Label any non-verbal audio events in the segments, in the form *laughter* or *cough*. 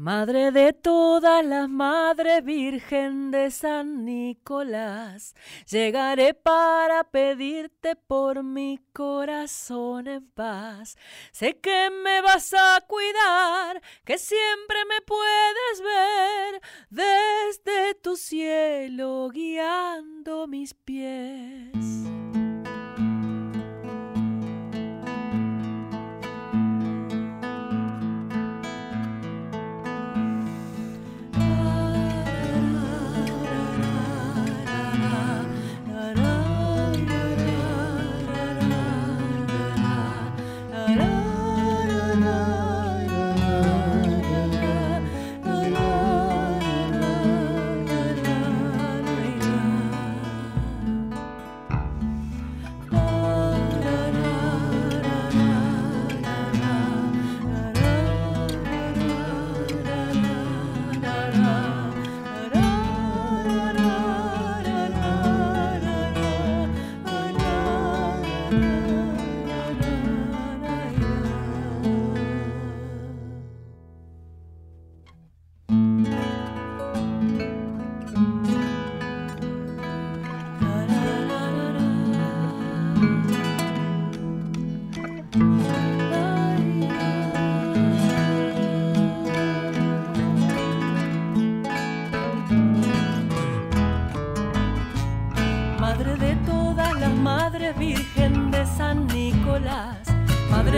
Madre de todas las madres, Virgen de San Nicolás, llegaré para pedirte por mi corazón en paz. Sé que me vas a cuidar, que siempre me puedes ver desde tu cielo guiando mis pies.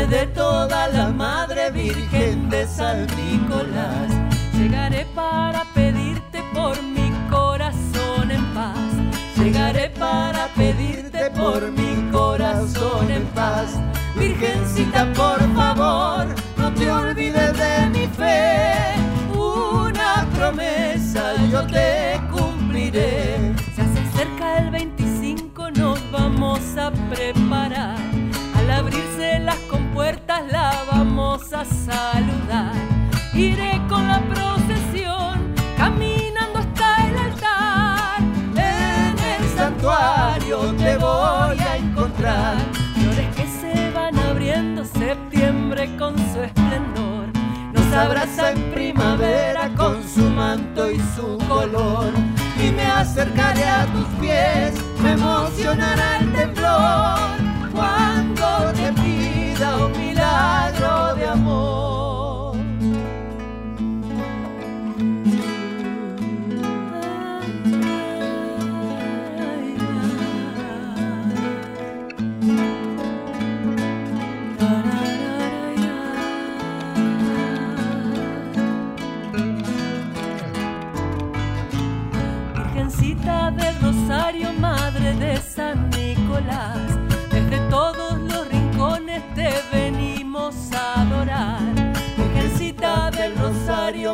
De toda la Madre Virgen de San Nicolás. Llegaré para a preparar. Al abrirse las puertas la vamos a saludar. Iré con la procesión caminando hasta el altar. En el santuario te voy a encontrar. Flores que se van abriendo septiembre con su esplendor. Nos abraza en primavera con su manto y su color. Y me acercaré a tus pies, me emocionará el temblor cuando te pida un milagro de amor.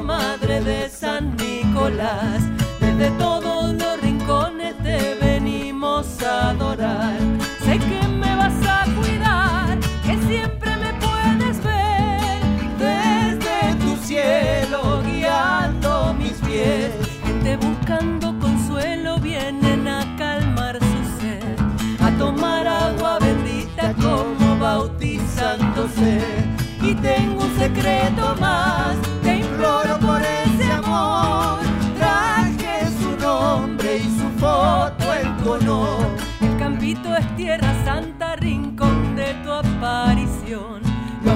Madre de San Nicolás, desde todos los rincones te venimos a adorar. Sé que me vas a cuidar, que siempre me puedes ver desde tu cielo guiando mis pies. Gente buscando consuelo vienen a calmar su sed, a tomar agua como bautizándose. Y tengo un secreto más,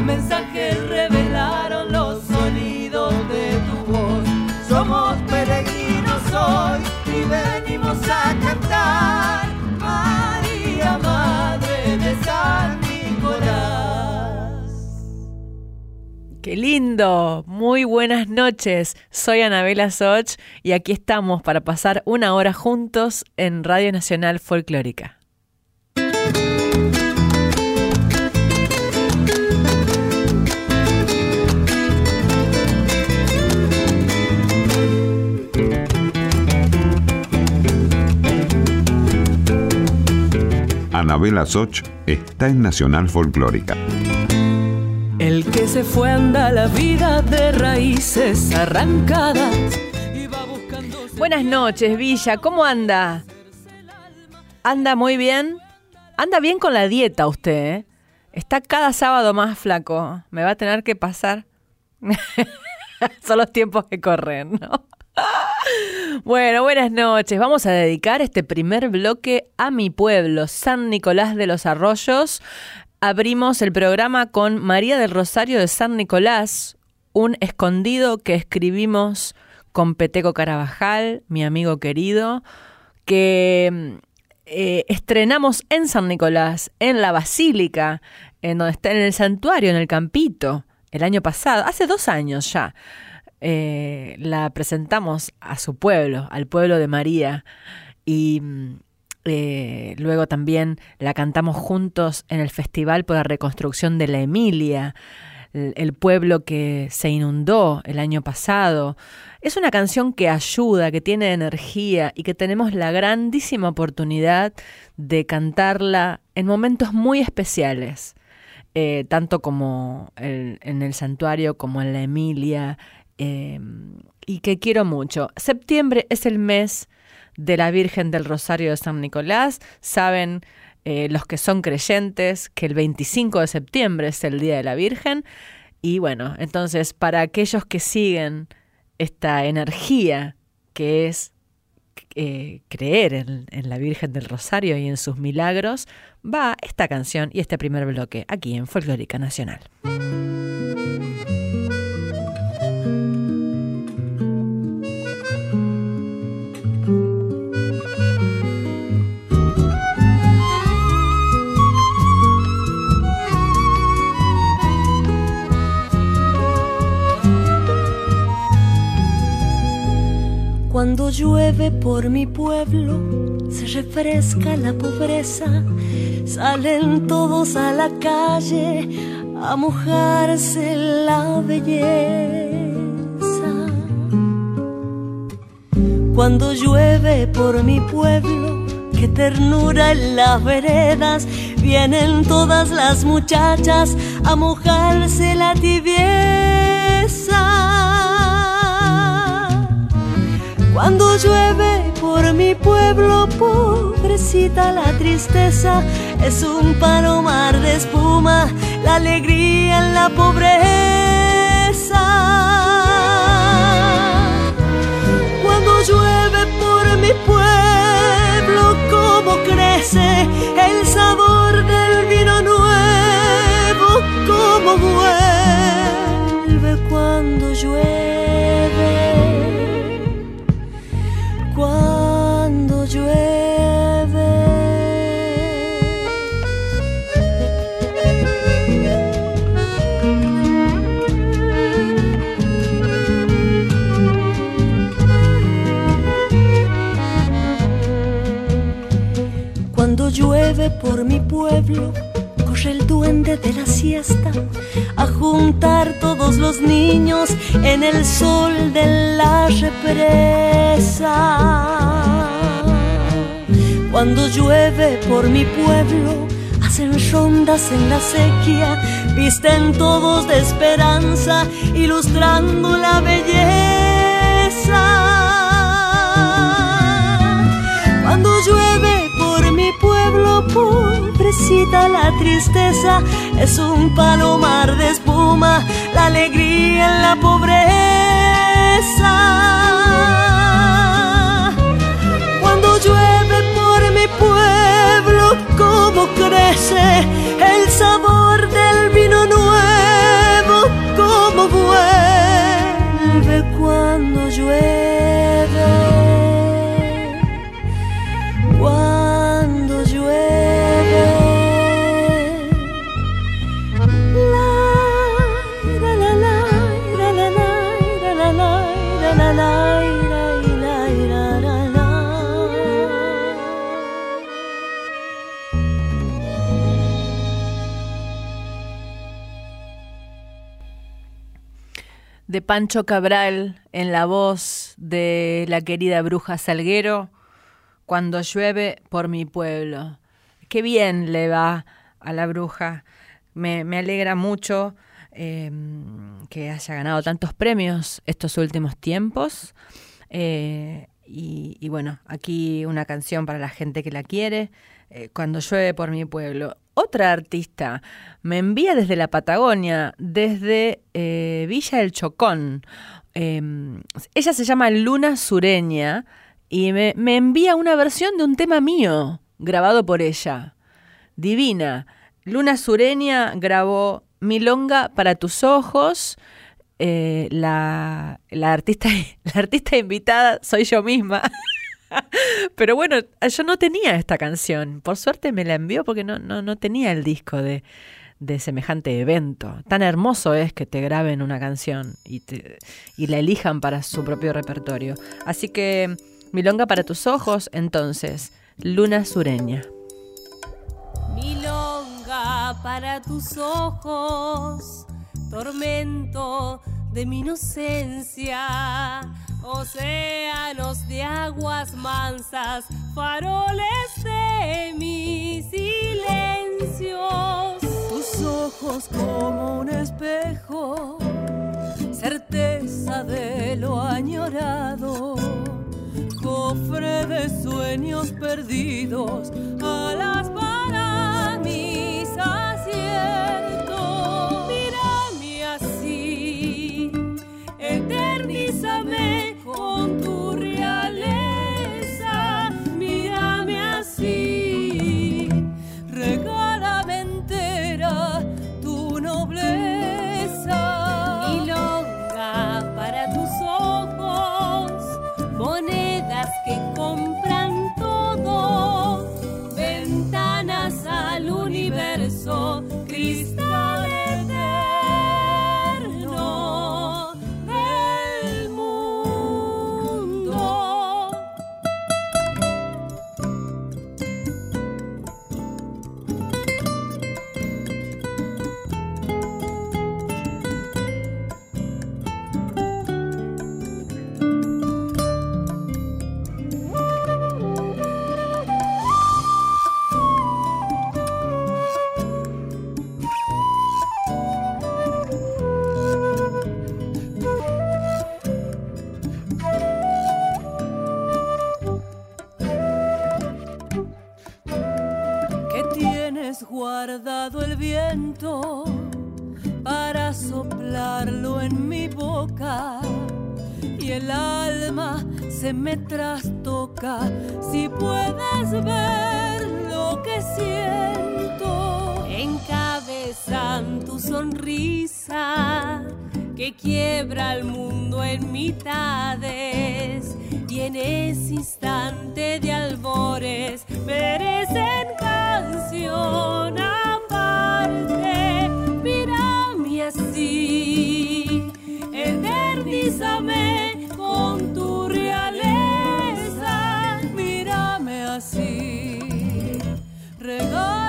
mensajes revelaron los sonidos de tu voz. Somos peregrinos hoy y venimos a cantar. María, Madre Qué lindo, muy buenas noches. Soy Anabela Soch y aquí estamos para pasar una hora juntos en Radio Nacional Folclórica. Anabela Soch está en Nacional Folclórica. El que se fue anda la vida de raíces arrancadas. Buenas noches, Villa, ¿cómo anda? ¿Anda muy bien? Anda bien con la dieta usted, ¿eh? Está cada sábado más flaco. Me va a tener que pasar. *laughs* Son los tiempos que corren, ¿no? Bueno, buenas noches. Vamos a dedicar este primer bloque a mi pueblo, San Nicolás de los Arroyos. Abrimos el programa con María del Rosario de San Nicolás, un escondido que escribimos con Peteco Carabajal, mi amigo querido, que eh, estrenamos en San Nicolás, en la Basílica, en donde está en el santuario, en el Campito, el año pasado, hace dos años ya. Eh, la presentamos a su pueblo, al pueblo de María, y eh, luego también la cantamos juntos en el Festival por la Reconstrucción de la Emilia, el pueblo que se inundó el año pasado. Es una canción que ayuda, que tiene energía y que tenemos la grandísima oportunidad de cantarla en momentos muy especiales, eh, tanto como en el santuario como en la Emilia, em, y que quiero mucho. Septiembre es el mes de la Virgen del Rosario de San Nicolás. Saben eh, los que son creyentes, que el 25 de septiembre es el Día de la Virgen. Y bueno, entonces para aquellos que siguen esta energía que es eh, creer en, en, la Virgen del Rosario y en sus milagros, va esta canción y este primer bloque aquí en Folclórica Nacional. Cuando llueve por mi pueblo, se refresca la pobreza, salen todos a la calle a mojarse la belleza. Cuando llueve por mi pueblo, qué ternura en las veredas, vienen todas las muchachas a mojarse la tibieza. Cuando llueve por mi pueblo, pobrecita la tristeza, es un palomar de espuma, la alegría en la pobreza. Cuando llueve por mi pueblo, cómo crece el sabor del vino nuevo, cómo vuelve cuando llueve. Por mi pueblo, corre el duende de la siesta a juntar todos los niños en el sol de la represa. Cuando llueve por mi pueblo, hacen rondas en la sequía, visten todos de esperanza, ilustrando la belleza. Cuando llueve pueblo, pobrecita la tristeza, es un palomar de espuma, la alegría en la pobreza. Cuando llueve por mi pueblo, cómo crece el sabor Pancho Cabral en la voz de la querida bruja Salguero, cuando llueve por mi pueblo. Qué bien le va a la bruja. Me, me alegra mucho eh, que haya ganado tantos premios estos últimos tiempos. Eh, y, y, bueno, aquí una canción para la gente que la quiere. Eh, cuando llueve por mi pueblo. Otra artista. Me envía desde la Patagonia, desde eh, Villa del Chocón. Em, ella se llama Luna Sureña y me, me envía una versión de un tema mío, grabado por ella. Divina. Luna Sureña grabó Milonga para tus ojos. Eh, la, la, artista, *laughs* la artista invitada soy yo misma. *laughs* *laughs* Pero bueno, yo no tenía esta canción. Por suerte me la envió porque no, no, no tenía el disco de, de semejante evento. Tan hermoso es que te graben una canción y, te, y la elijan para su propio repertorio. Así que, Milonga para tus ojos, entonces, Luna Sureña. Milonga para tus ojos, tormento de mi inocencia océanos de aguas mansas, faroles de mis silencios. Tus ojos como un espejo, certeza de lo añorado, cofre de sueños perdidos, alas para mis aciertos. Viento para soplarlo en mi boca y el alma se me trastoca. Si puedes ver lo que siento encabezan tu sonrisa que quiebra el mundo en mitades y en ese instante de albores merecen canción aparte. Mírame así, eternízame con tu realeza. Mírame así, regálame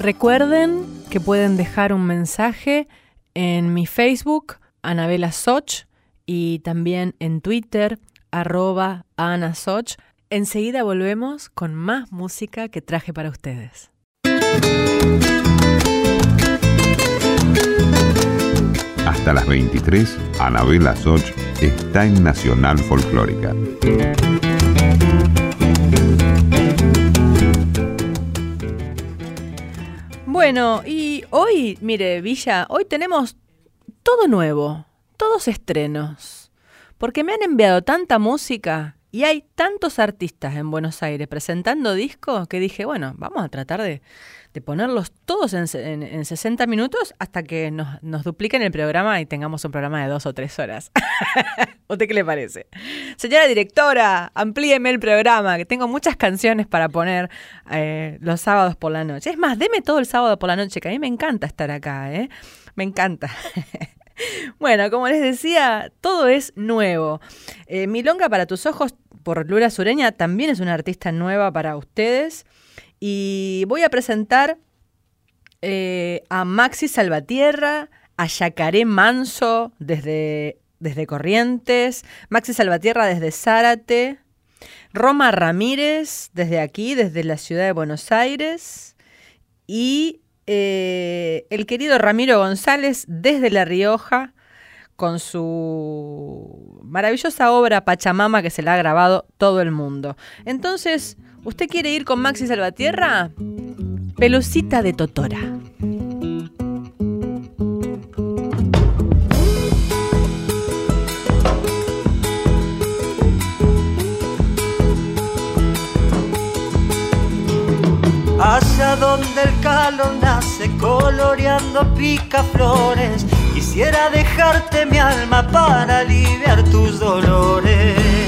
Recuerden que pueden dejar un mensaje en mi Facebook, Anabela Soch, y también en Twitter, arroba Ana Soch. Enseguida volvemos con más música que traje para ustedes. Hasta las 23, Anabela Soch está en Nacional Folclórica. Bueno, y hoy, mire, Villa, hoy tenemos todo nuevo, todos estrenos, porque me han enviado tanta música y hay tantos artistas en Buenos Aires presentando discos que dije, bueno, vamos a tratar de, de ponerlos todos en, en- en 60 minutos hasta que nos, nos dupliquen el programa y tengamos un programa de dos o tres horas. ¿A *laughs* usted qué le parece? Señora directora, amplíeme el programa, que tengo muchas canciones para poner eh, los sábados por la noche. Es más, deme todo el sábado por la noche, que a mí me encanta estar acá, ¿eh? Me encanta. *laughs* Bueno, como les decía, todo es nuevo. Eh, Milonga para tus ojos por Lula Sureña también es una artista nueva para ustedes. Y voy a presentar eh, a Maxi Salvatierra, a Yacaré Manso desde, desde Corrientes, Maxi Salvatierra desde Zárate, Roma Ramírez desde aquí, desde la ciudad de Buenos Aires, y eh, el querido Ramiro González desde La Rioja, con su maravillosa obra Pachamama que se la ha grabado todo el mundo. Entonces, ¿usted quiere ir con Maxi Salvatierra? Pelucita de Totora. Hacia donde el calor nace coloreando picaflores Quisiera dejarte mi alma para aliviar tus dolores.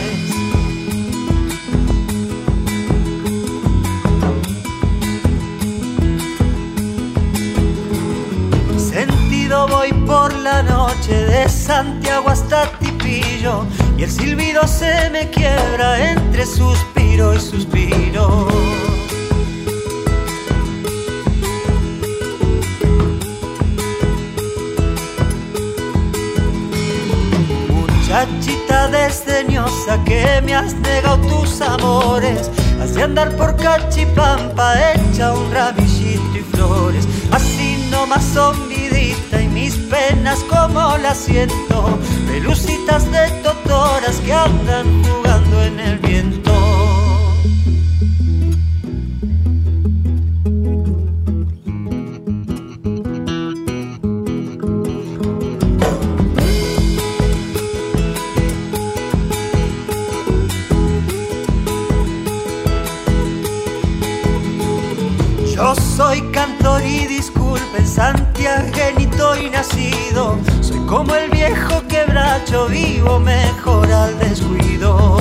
Voy por la noche de Santiago hasta Tipillo y el silbido se me quiebra entre suspiro y suspiro. Muchachita desdeñosa que me has negado tus amores Has de andar por cachipampa hecha un ramillito y flores Así nomás son penas como las siento Pelucitas de totoras que andan jugando en el viento. Soy cantor y disculpen, y Soy como el viejo quebracho, vivo mejor al descuido.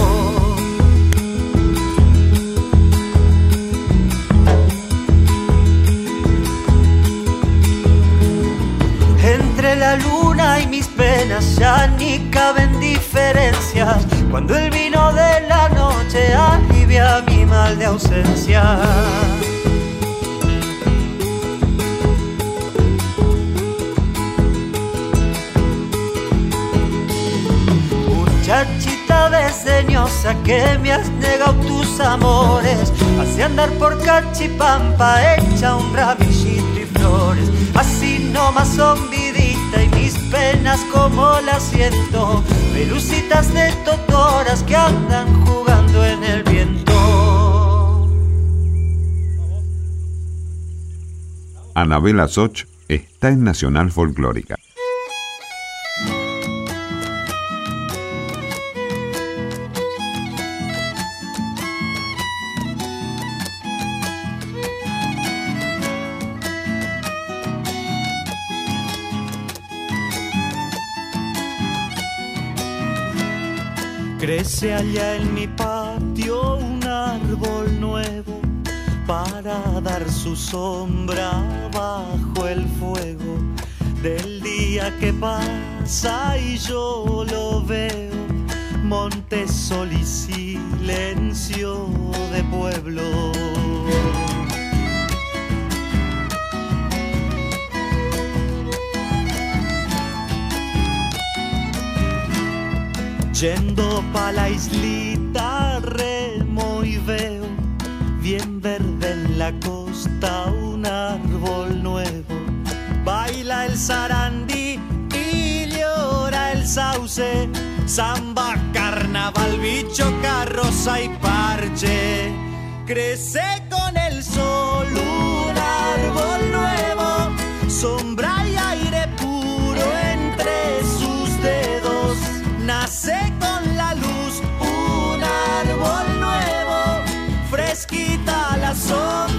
Entre la luna y mis penas ya ni caben diferencias. Cuando el vino de la noche alivia mi mal de ausencia. Que me has negado tus amores. Hace andar por cachipampa hecha un ramillito y flores. Así nomás vidita y mis penas como las siento. Pelucitas de totoras que andan jugando en el viento. Anabela Soch está en Nacional Folclórica. Crece allá en mi patio un árbol nuevo para dar su sombra bajo el fuego del día que pasa y yo lo veo. Monte, sol y silencio de pueblo. Yendo pa' la islita remo y veo bien verde en la costa un árbol nuevo. Baila el sarandí y llora el sauce. Samba, carnaval, bicho, carroza y parche. Crece con el sol un árbol nuevo, sombra fresquita la sombra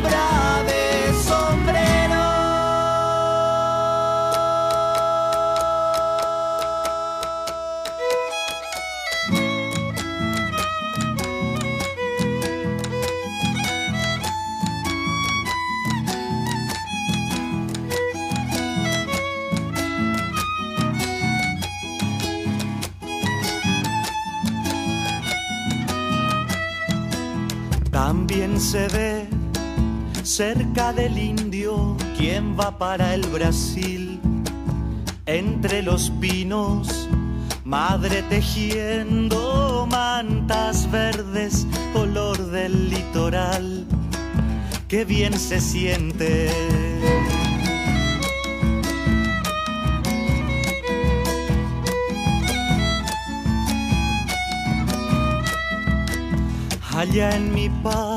se ve cerca del indio, quien va para el Brasil, entre los pinos, madre tejiendo mantas verdes, olor del litoral, que bien se siente. Allá en mi patio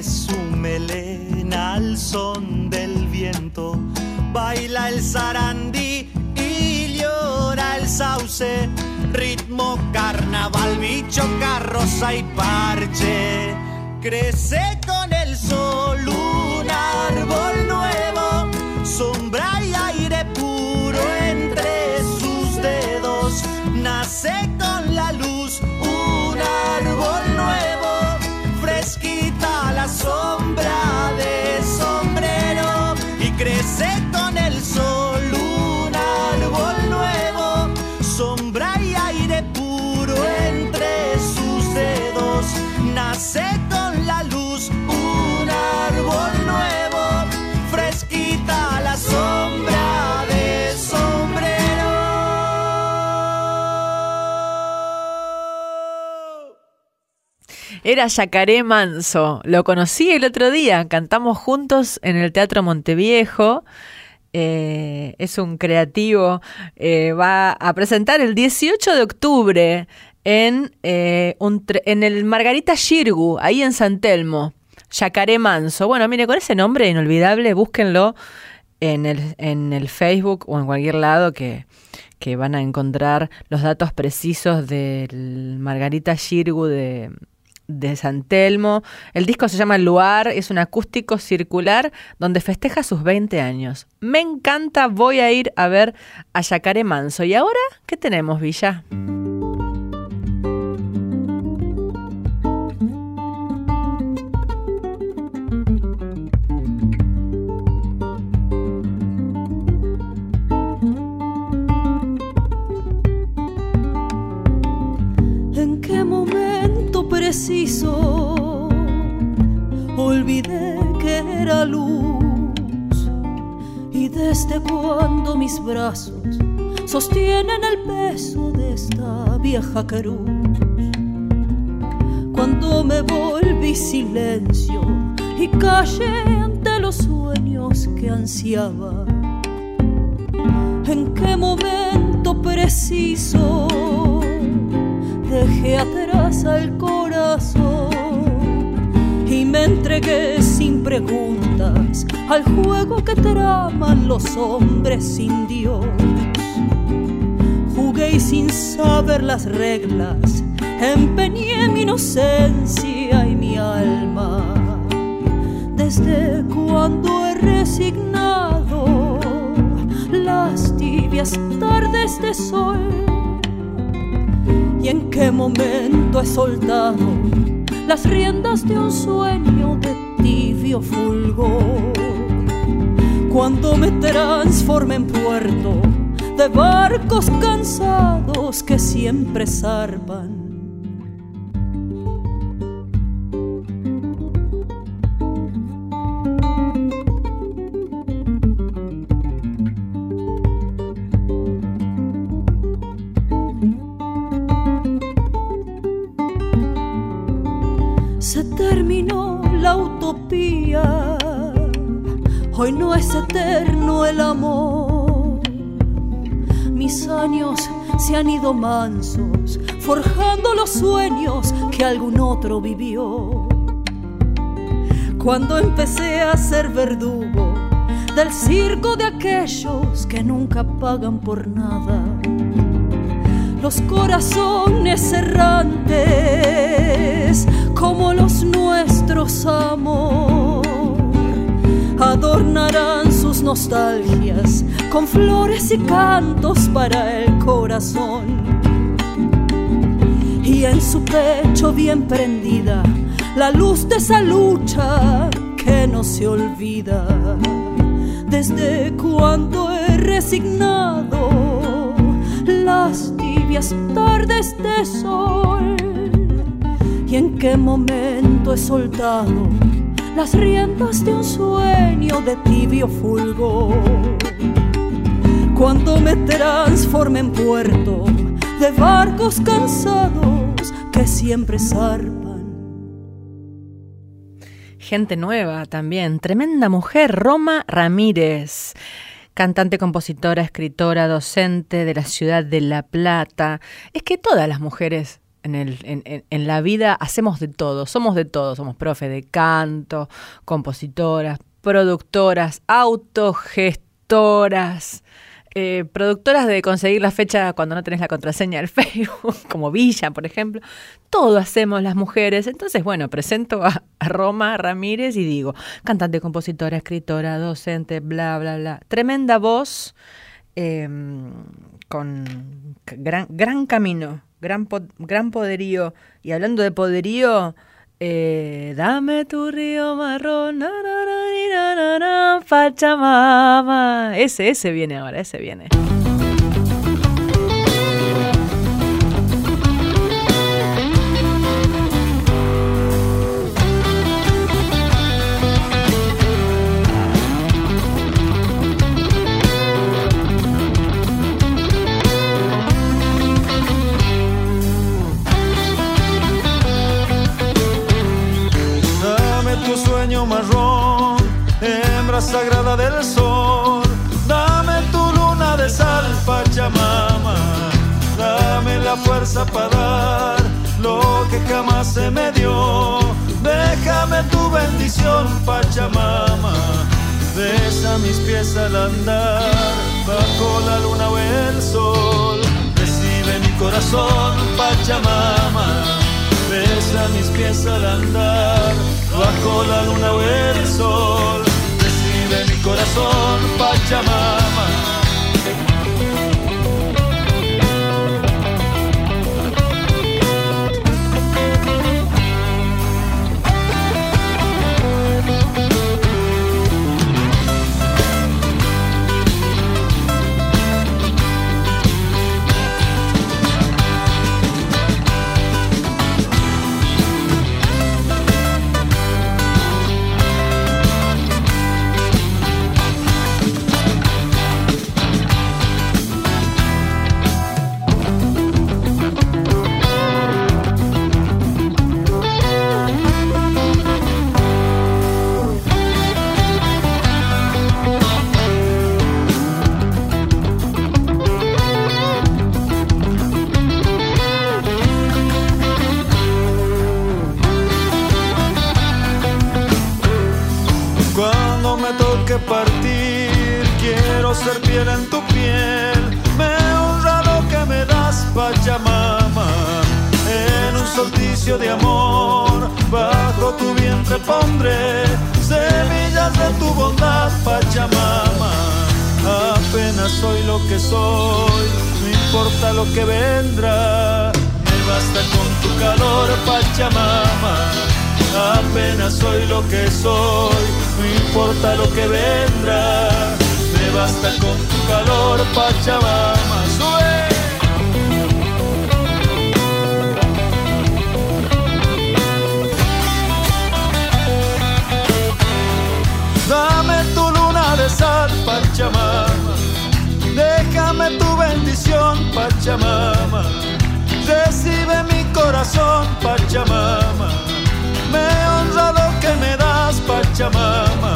su melena al son del viento. Baila el zarandí y llora el sauce. Ritmo carnaval, bicho, carroza y parche. Crece con el sol Era Yacaré Manso. Lo conocí el otro día. Cantamos juntos en el Teatro Monteviejo. Eh, es un creativo. eh, va a presentar el 18 de octubre en, eh, un en el Margarita Shirgu, ahí en San Telmo. Yacaré Manso. Bueno, mire, con ese nombre inolvidable, búsquenlo en el, en el Facebook o en cualquier lado que, que van a encontrar los datos precisos del Margarita Shirgu de, de San Telmo. El disco se llama Luar, es un acústico circular donde festeja sus 20 años. Me encanta, voy a ir a ver a Yacaré Manso. ¿Y ahora qué tenemos, Villa? Preciso olvidé que era luz? Y desde cuando mis brazos sostienen el peso de esta vieja cruz. Cuando me volví silencio y callé ante los sueños que ansiaba. ¿En qué momento preciso dejé atrás al corazón y me entregué sin preguntas al juego que traman los hombres sin Dios? Jugué y sin saber las reglas, empeñé mi inocencia y mi alma. Desde cuando he resignado las tibias tardes de sol y en qué momento he soltado las riendas de un sueño de tibio fulgor. Cuando me transformé en puerto de barcos cansados que siempre zarpan. Hoy no es eterno el amor. Mis años se han ido mansos, forjando los sueños que algún otro vivió. Cuando empecé a ser verdugo del circo de aquellos que nunca pagan por nada los corazones errantes como los nuestros amor adornarán sus nostalgias con flores y cantos para el corazón. Y en su pecho bien prendida la luz de esa lucha que no se olvida. Desde cuando he resignado las tibias tardes de sol y en qué momento he soltado las riendas de un sueño de tibio fulgor. Cuando me transforme en puerto de barcos cansados que siempre zarpan. Gente nueva también, tremenda mujer, Roma Ramírez cantante, compositora, escritora, docente de la ciudad de La Plata. Es que todas las mujeres en, el, en, en, la vida hacemos de todo, somos de todo, somos profe de canto, compositoras, productoras, autogestoras, eh, productoras de conseguir la fecha cuando no tenés la contraseña del *laughs* Facebook, como Villa, por ejemplo. Todo hacemos las mujeres. Entonces, bueno, presento a, Roma Ramírez y digo, cantante, compositora, escritora, docente, bla, bla, bla. Tremenda voz, em, con gran, gran camino gran, gran poderío. Y hablando de poderío, eh, dame tu río marrón, na, Pachamama. Ese, ese viene ahora, ese viene. La fuerza para dar lo que jamás se me dio. Déjame tu bendición, Pachamama. Besa mis pies al andar, bajo la luna o el sol. Recibe mi corazón, Pachamama besa mis pies al andar, bajo la luna o el sol, recibe mi corazón, Pachamama. Importa lo que vendrá. Me basta con tu calor, Pachamama apenas soy lo que soy, no importa lo que vendrá, me basta con tu calor, Pachamama. Pachamama, recibe mi corazón, Pachamama me honra lo que me das, Pachamama.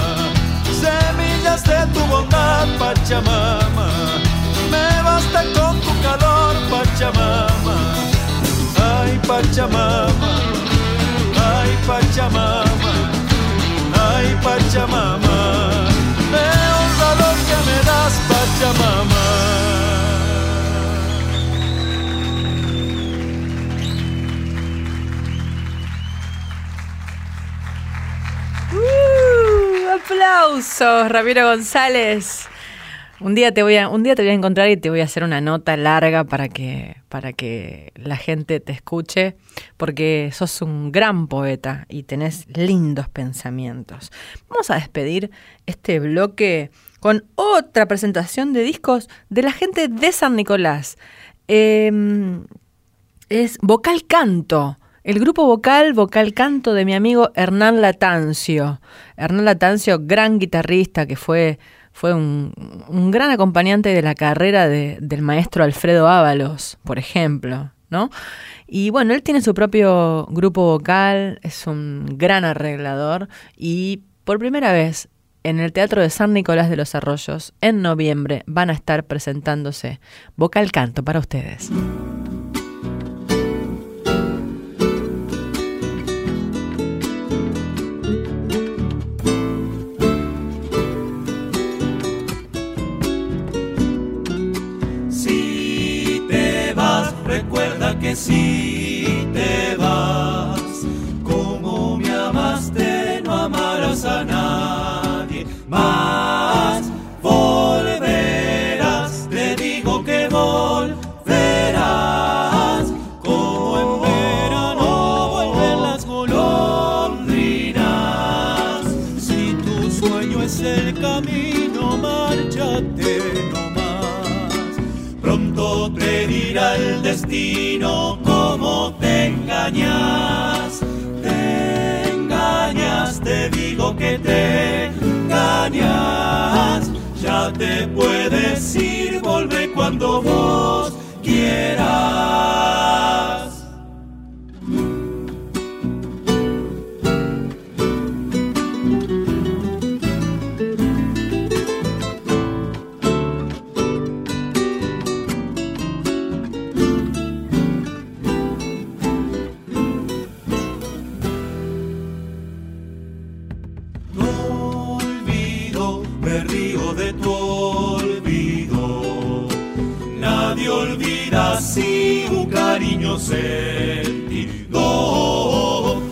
Semillas de tu bondad, Pachamama. Me basta con tu calor, Pachamama. Ay, Pachamama. Ay, Pachamama. Ay, Pachamama. Me honra lo que me das, Pachamama. Aplausos, Ramiro González. Un día te voy a, un día te voy a encontrar y te voy a hacer una nota larga para que, para que la gente te escuche, porque sos un gran poeta y tenés lindos pensamientos. Vamos a despedir este bloque con otra presentación de discos de la gente de San Nicolás. Em, es Vocal Canto El grupo vocal, vocal canto de mi amigo Hernán Latancio. Hernán Latancio, gran guitarrista que fue, fue un, gran acompañante de la carrera del maestro Alfredo Ábalos, por ejemplo, ¿no? Y bueno, él tiene su propio grupo vocal, es un gran arreglador y por primera vez en el Teatro de San Nicolás de los Arroyos, en noviembre, van a estar presentándose vocal canto para ustedes. Si te vas, como me amaste, no amarás a nadie más. Volverás, te digo que volverás, como en verano vuelven las golondrinas. Si tu sueño es el camino, márchate te dirá el destino como te engañas. Te engañas, te digo que te engañas. Ya te puedes ir, volver cuando vos quieras. Sentido.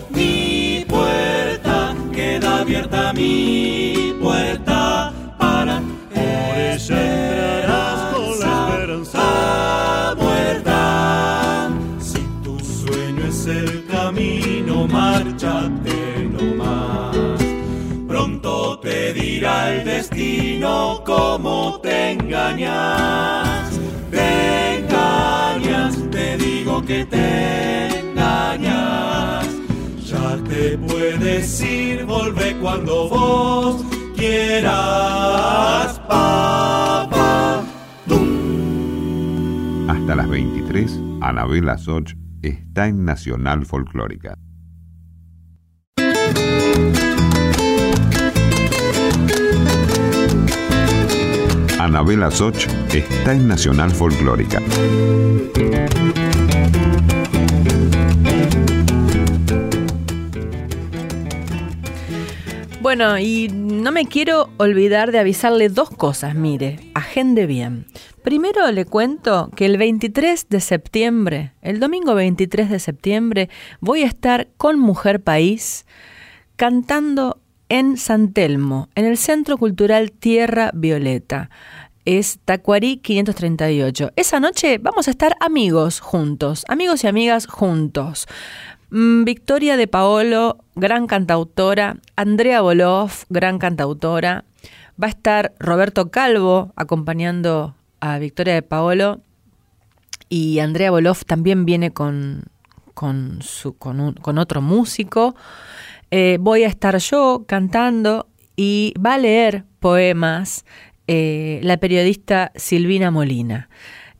Mi puerta queda abierta, mi puerta para por ella entrarás con la esperanza muerta. Si tu sueño es el camino, márchate nomás. Pronto te dirá el destino cómo te engañas. Que te engañas. Ya te puedes ir, volver cuando vos quieras. Papá. Hasta las 23, Anabela Soch está en Nacional Folclórica. Anabela Soch está en Nacional Folclórica. Bueno, y no me quiero olvidar de avisarle dos cosas, mire, agende bien. Primero le cuento que el 23 de septiembre, el domingo 23 de septiembre, voy a estar con Mujer País cantando en San Telmo, en el Centro Cultural Tierra Violeta. Es Tacuarí 538. Esa noche vamos a estar amigos juntos, amigos y amigas juntos. Mm, Victoria de Paolo, gran cantautora. Andrea Boloff, gran cantautora. Va a estar Roberto Calvo acompañando a Victoria de Paolo. Y Andrea Boloff también viene con, con, otro músico. Eh, voy a estar yo cantando y va a leer poemas eh, la periodista Silvina Molina.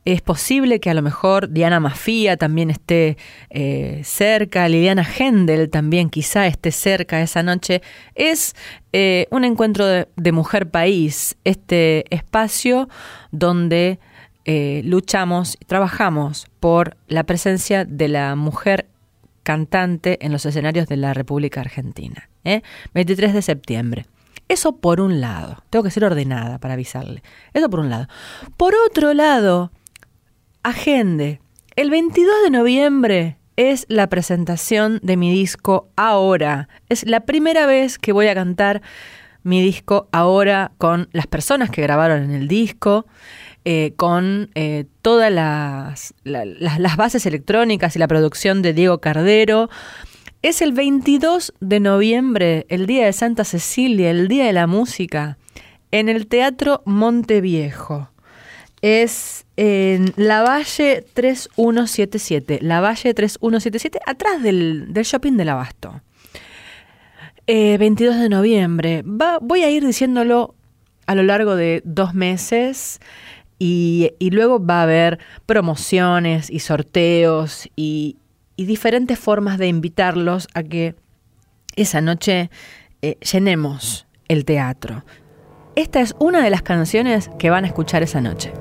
Es posible que a lo mejor Diana Mafía también esté eh, cerca, Liliana Hendel también quizá esté cerca esa noche. Es eh, un encuentro de, Mujer País, este espacio donde eh, luchamos y trabajamos por la presencia de la mujer cantante en los escenarios de la República Argentina. 23 de septiembre. Eso por un lado. Tengo que ser ordenada para avisarle. Eso por un lado. Por otro lado, Agende. El 22 de noviembre es la presentación de mi disco Ahora. Es la primera vez que voy a cantar mi disco Ahora con las personas que grabaron en el disco. Eh, con eh, todas las, las, bases electrónicas y la producción de Diego Cardero. Es el 22 de noviembre, el Día de Santa Cecilia, el Día de la Música, en el Teatro Monteviejo. es en La Valle 3177. La Valle 3177, atrás del, del shopping del Abasto. Eh, 22 de noviembre. Va, voy a ir diciéndolo a lo largo de dos meses y, y luego va a haber promociones y sorteos y, y diferentes formas de invitarlos a que esa noche eh, llenemos el teatro. Esta es una de las canciones que van a escuchar esa noche.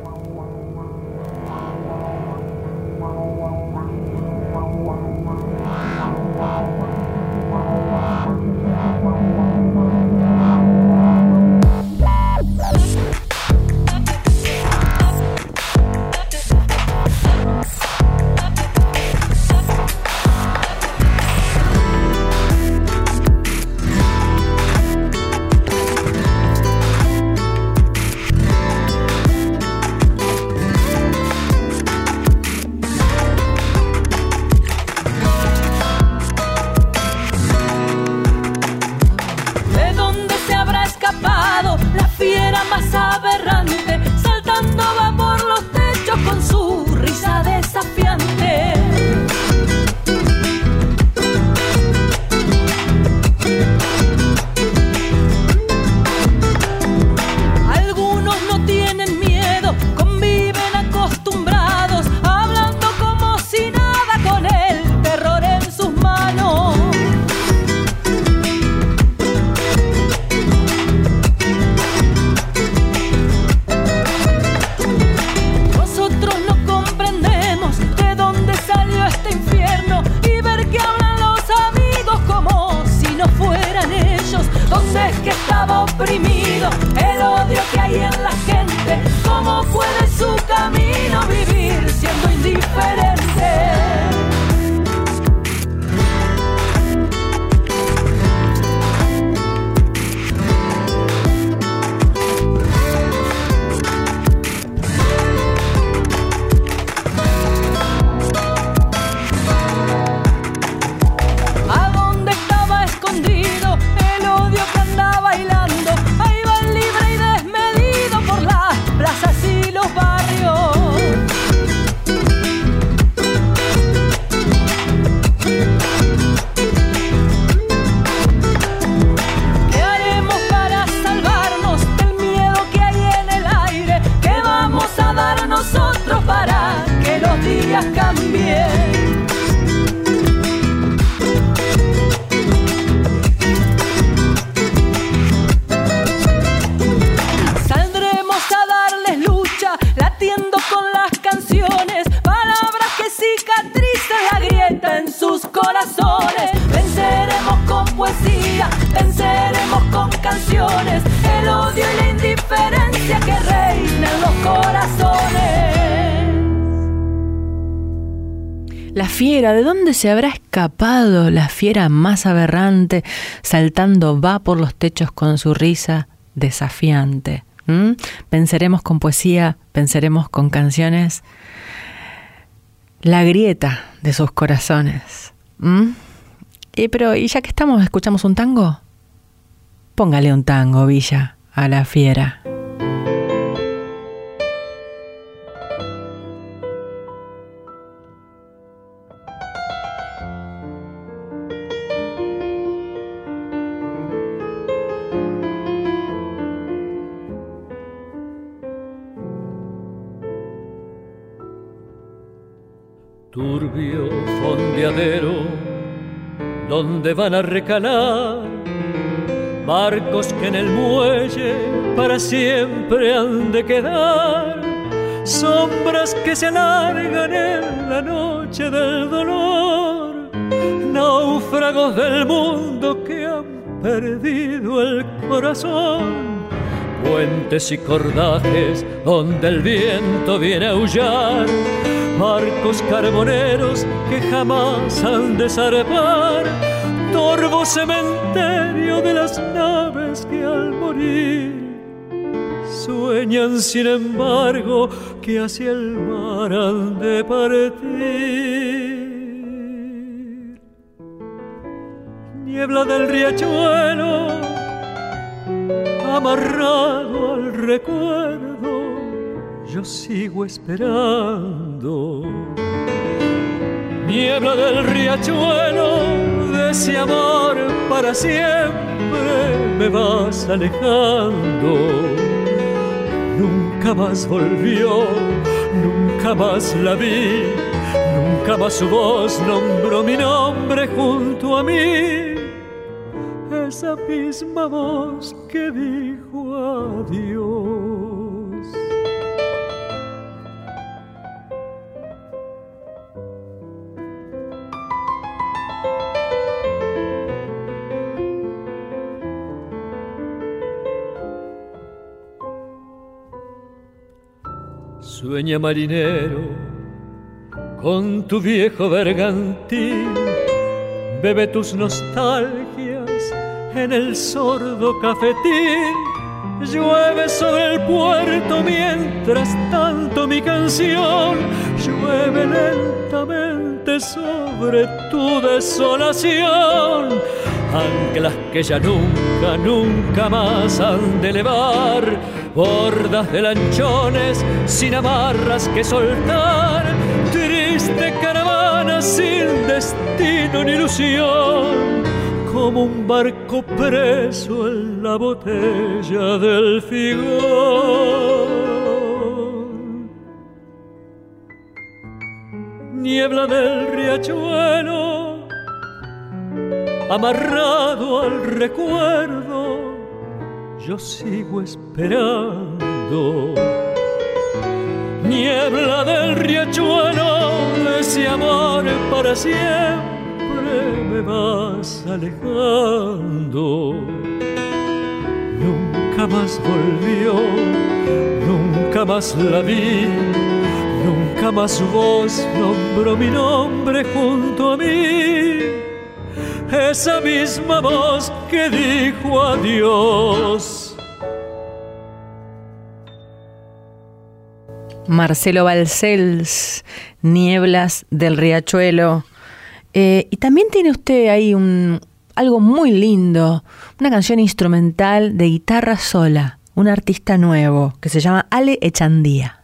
Se habrá escapado la fiera más aberrante, saltando va por los techos con su risa desafiante? Venceremos con poesía, venceremos con canciones. La grieta de sus corazones. Y pero, ¿y ya que estamos, escuchamos un tango? Póngale un tango, Villa, a la fiera. Donde van a recalar barcos que en el muelle para siempre han de quedar, sombras que se alargan en la noche del dolor, náufragos del mundo que han perdido el corazón. Puentes y cordajes donde el viento viene a aullar, barcos carboneros que jamás han de zarpar, torvo cementerio de las naves que al morir sueñan sin embargo que hacia el mar han de partir. Niebla del riachuelo amarrado al recuerdo yo sigo esperando. Niebla del riachuelo ese amor para siempre me vas alejando. Nunca más volvió, nunca más la vi, nunca más su voz nombró mi nombre junto a mí. Esa misma voz que dijo adiós. Sueña marinero con tu viejo bergantín, bebe tus nostalgias en el sordo cafetín. Llueve sobre el puerto mientras tanto mi canción llueve sobre tu desolación. Anclas que ya nunca, nunca más han de elevar bordas de lanchones sin amarras que soltar, triste caravana sin destino ni ilusión, como un barco preso en la botella del figón. Niebla del riachuelo, amarrado al recuerdo yo sigo esperando. Niebla del riachuelo ese amor para siempre me vas alejando. Nunca más volvió, nunca más la vi, nunca más su voz nombró mi nombre junto a mí esa misma voz que dijo adiós. Marcelo Balcells, Nieblas del Riachuelo. Eh, y también tiene usted ahí un, algo muy lindo, una canción instrumental de guitarra sola, un artista nuevo que se llama Ale Echandía.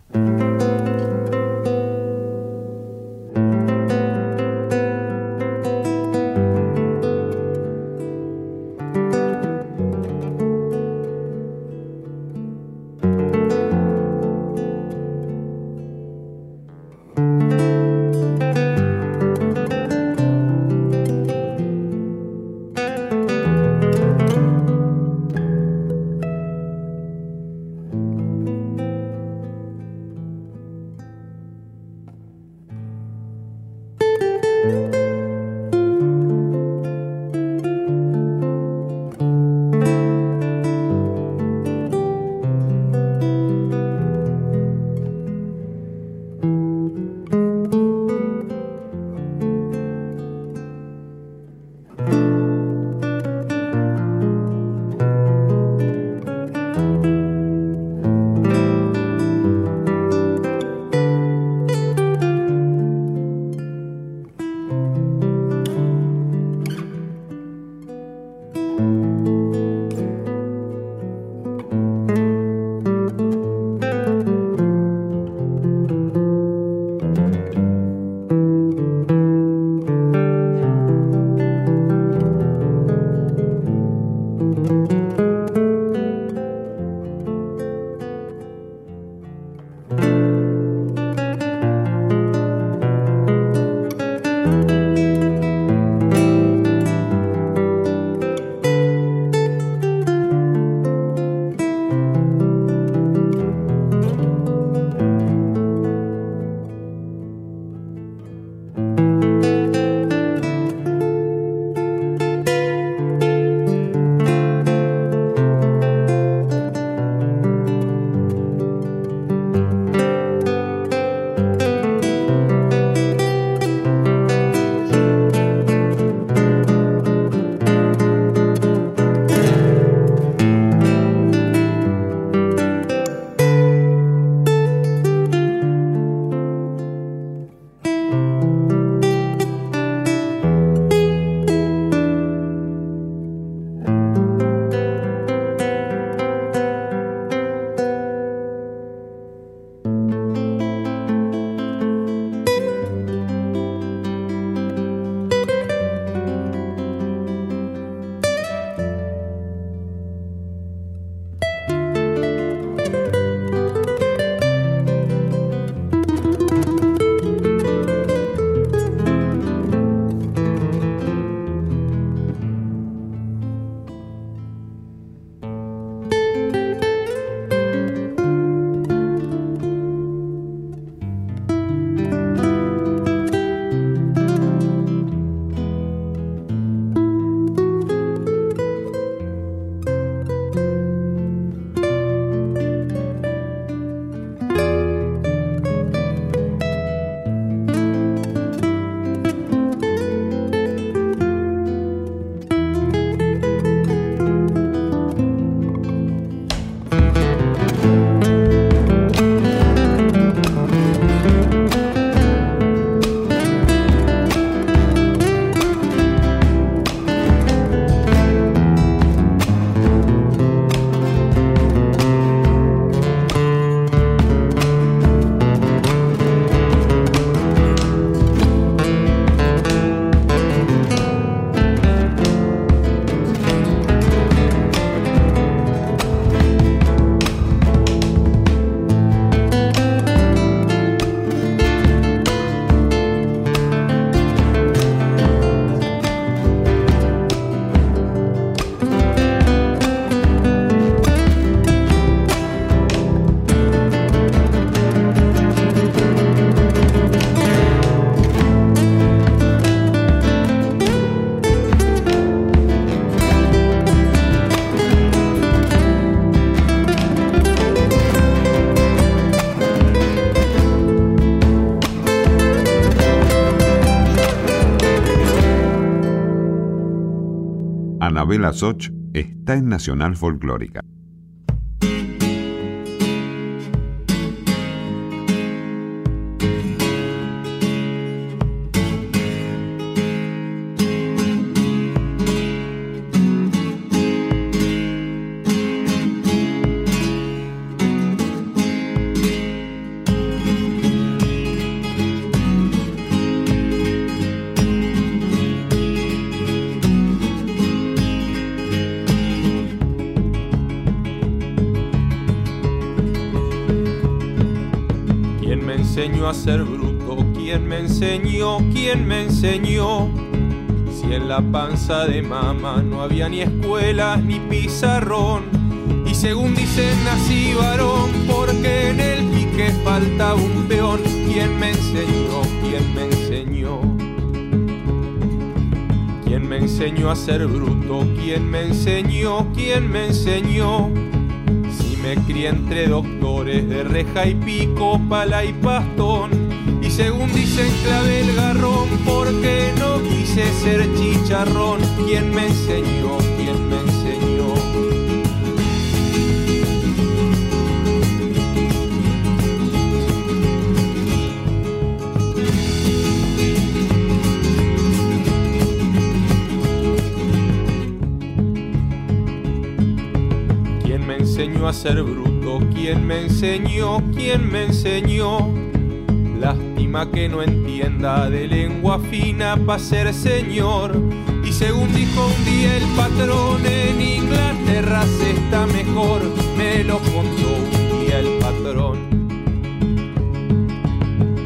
Anabela Soch está en Nacional Folclórica. De mamá no había ni escuela ni pizarrón. Y según dicen nací varón porque en el pique falta un peón. ¿Quién me enseñó? ¿Quién me enseñó? ¿Quién me enseñó a ser bruto? ¿Quién me enseñó? ¿Quién me enseñó? Me crié entre doctores de reja y pico, pala y pastón. Según dicen clave el garrón, porque no quise ser chicharrón. ¿Quién me enseñó? ¿Quién me enseñó? enseñó a ser bruto? ¿Quién me enseñó? ¿Quién me enseñó? Que no entienda de lengua fina para ser señor. Y según dijo un día el patrón, en Inglaterra se está mejor. Me lo contó un día el patrón.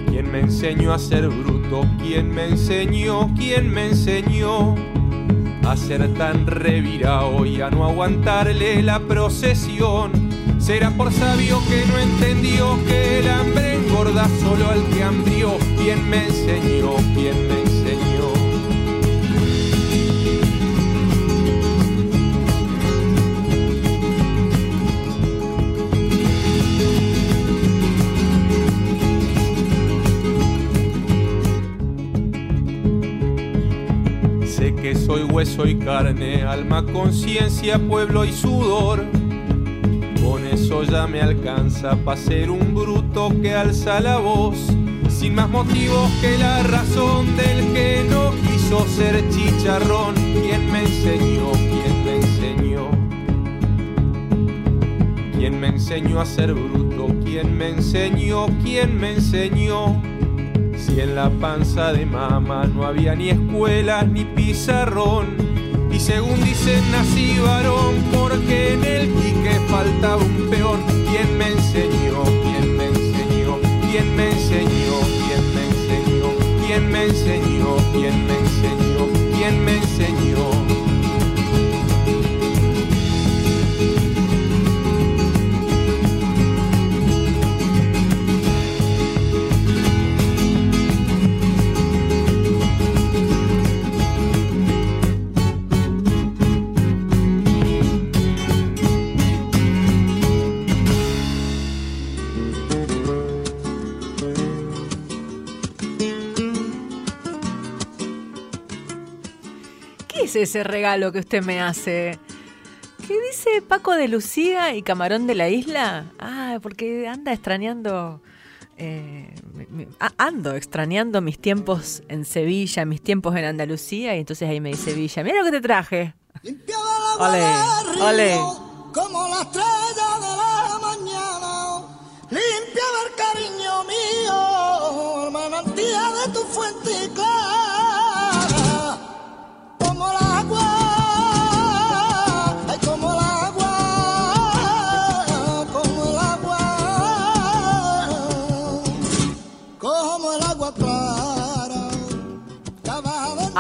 ¿Quién me enseñó a ser bruto? ¿Quién me enseñó? ¿Quién me enseñó? a ser tan revirado y a no aguantarle la procesión. Será por sabio que no entendió que el hambre engorda solo al que hambrió. ¿Quién me enseñó? ¿Quién me enseñó? soy hueso y carne, alma, conciencia, pueblo y sudor. Ya me alcanza para ser un bruto que alza la voz, sin más motivos que la razón del que no quiso ser chicharrón. ¿Quién me enseñó? ¿Quién me enseñó? ¿Quién me enseñó a ser bruto? ¿Quién me enseñó? ¿Quién me enseñó? Si en la panza de mamá no había ni escuelas ni pizarrón. Y según dicen nací varón porque en el pique faltaba un peón. ¿Quién me enseñó? ¿Quién me enseñó? ¿Quién me enseñó? ¿Quién me enseñó? ¿Quién me enseñó? ¿Quién me enseñó? ¿Quién me enseñó? Ese regalo que usted me hace? ¿Qué dice Paco de Lucía y Camarón de la Isla? Ah, porque anda extrañando. Eh, ando extrañando mis tiempos en Sevilla, mis tiempos en Andalucía, y entonces ahí me dice Sevilla. Mira lo que te traje. Ole, ole. Como la estrella de la mañana, limpiaba el cariño mío, manantía de tu fuente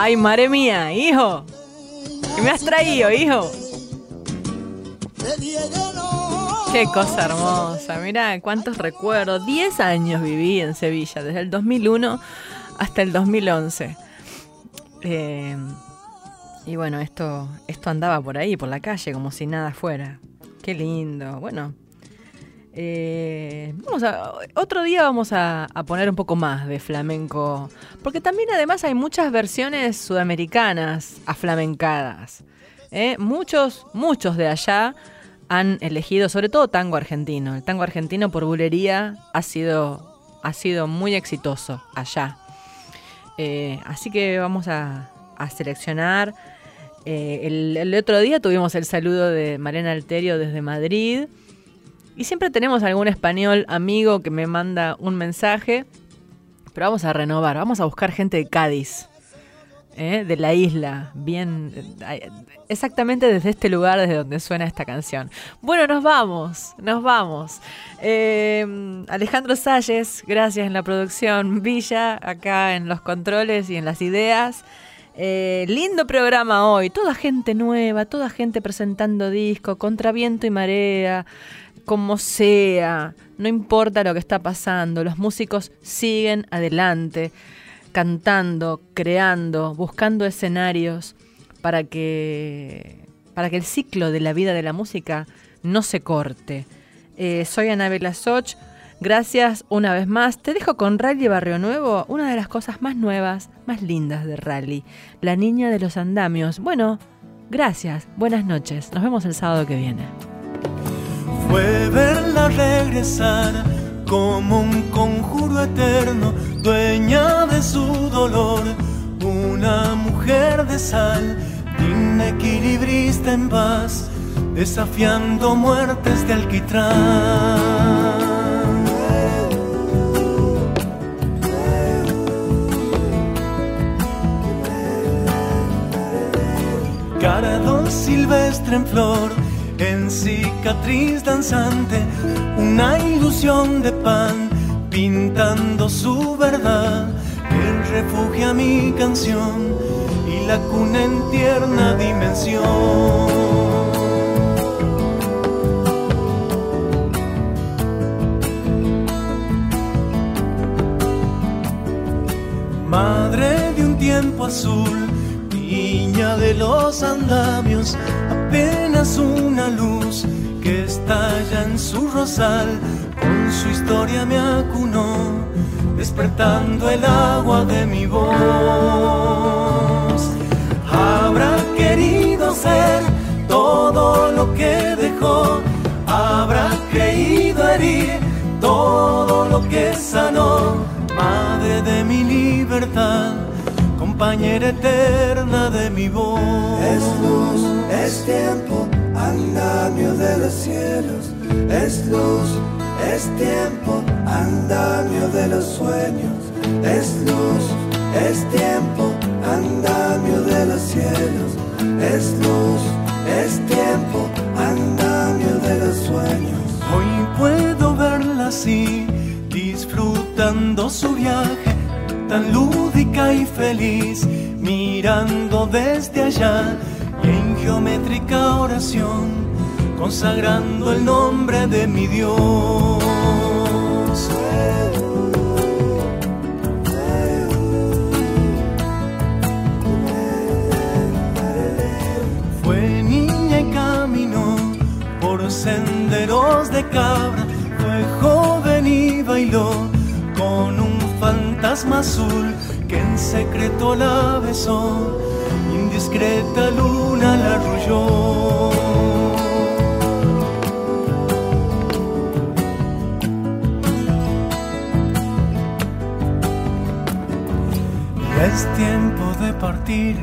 Ay, madre mía, hijo. ¿Qué me has traído, hijo? Qué cosa hermosa. Mira cuántos recuerdos. Diez años viví en Sevilla, desde el 2001 hasta el 2011. Eh, y bueno, esto, esto andaba por ahí, por la calle, como si nada fuera. Qué lindo. Bueno, eh, vamos a, otro día vamos a, poner un poco más de flamenco, porque también además hay muchas versiones sudamericanas aflamencadas. ¿eh? Muchos, muchos de allá han elegido, sobre todo tango argentino. El tango argentino por bulería ha sido, ha sido muy exitoso allá. Eh, así que vamos a, seleccionar. Eh, el, el, otro día tuvimos el saludo de Mariana Alterio desde Madrid. Y siempre tenemos algún español amigo que me manda un mensaje. Pero vamos a renovar, vamos a buscar gente de Cádiz. ¿eh? de la isla, bien, eh, exactamente desde este lugar desde donde suena esta canción. Bueno, nos vamos, nos vamos. Eh, Alejandro Salles, gracias en la producción, Villa, acá en los controles y en las ideas. lindo programa hoy, toda gente nueva, toda gente presentando disco, contra viento y marea, como sea, no importa lo que está pasando, los músicos siguen adelante cantando, creando, buscando escenarios para que, para que el ciclo de la vida de la música no se corte. Eh, soy Anabela Soch, gracias una vez más. Te dejo con Rally Barrio Nuevo, una de las cosas más nuevas, más lindas de Rally, La Niña de los Andamios. Bueno, gracias, buenas noches, nos vemos el sábado que viene. Como un conjuro eterno, dueña de su dolor, una mujer de sal, equilibrista en paz, desafiando muertes de alquitrán. Caradón silvestre en flor, en cicatriz danzante, una ilusión de pan, pintando su verdad, que refugia mi canción y la cuna en tierna dimensión. Madre de un tiempo azul, niña de los andamios, apenas una luz que estalla en su rosal, con su historia me acunó, despertando el agua de mi voz. Habrá querido ser todo lo que dejó, habrá creído herir todo lo que sanó, madre de mi libertad compañera eterna de mi voz. Es tiempo, andamio de los cielos. Es luz, es tiempo, andamio de los sueños. Es luz, es tiempo, andamio de los cielos. Es luz, es tiempo, andamio de los sueños. Hoy puedo verla así, disfrutando su viaje tan lúdica y feliz, mirando desde allá geométrica oración, consagrando el nombre de mi Dios. Fue niña y caminó por senderos de cabra, fue joven y bailó con un fantasma azul que en secreto la besó, indiscreta luna la arrulló. es tiempo de partir,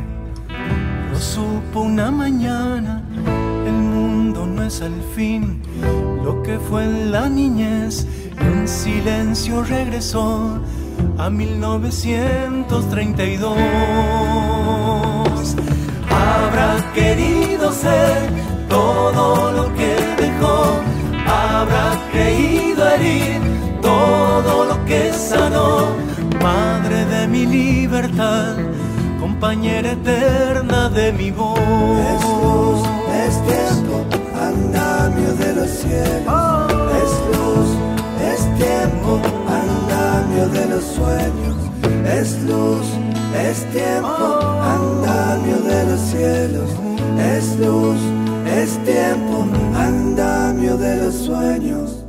lo supo una mañana, el mundo no es al fin lo que fue la niñez, en silencio regresó a 1932. Querido ser todo lo que dejó, habrá creído herir todo lo que sanó, madre de mi libertad, compañera eterna de mi voz. Es luz, es tiempo, andamio de los cielos. Es luz, es tiempo, andamio de los sueños. Es luz, es tiempo, andamio de los cielos. Es luz, es tiempo, andamio de los sueños.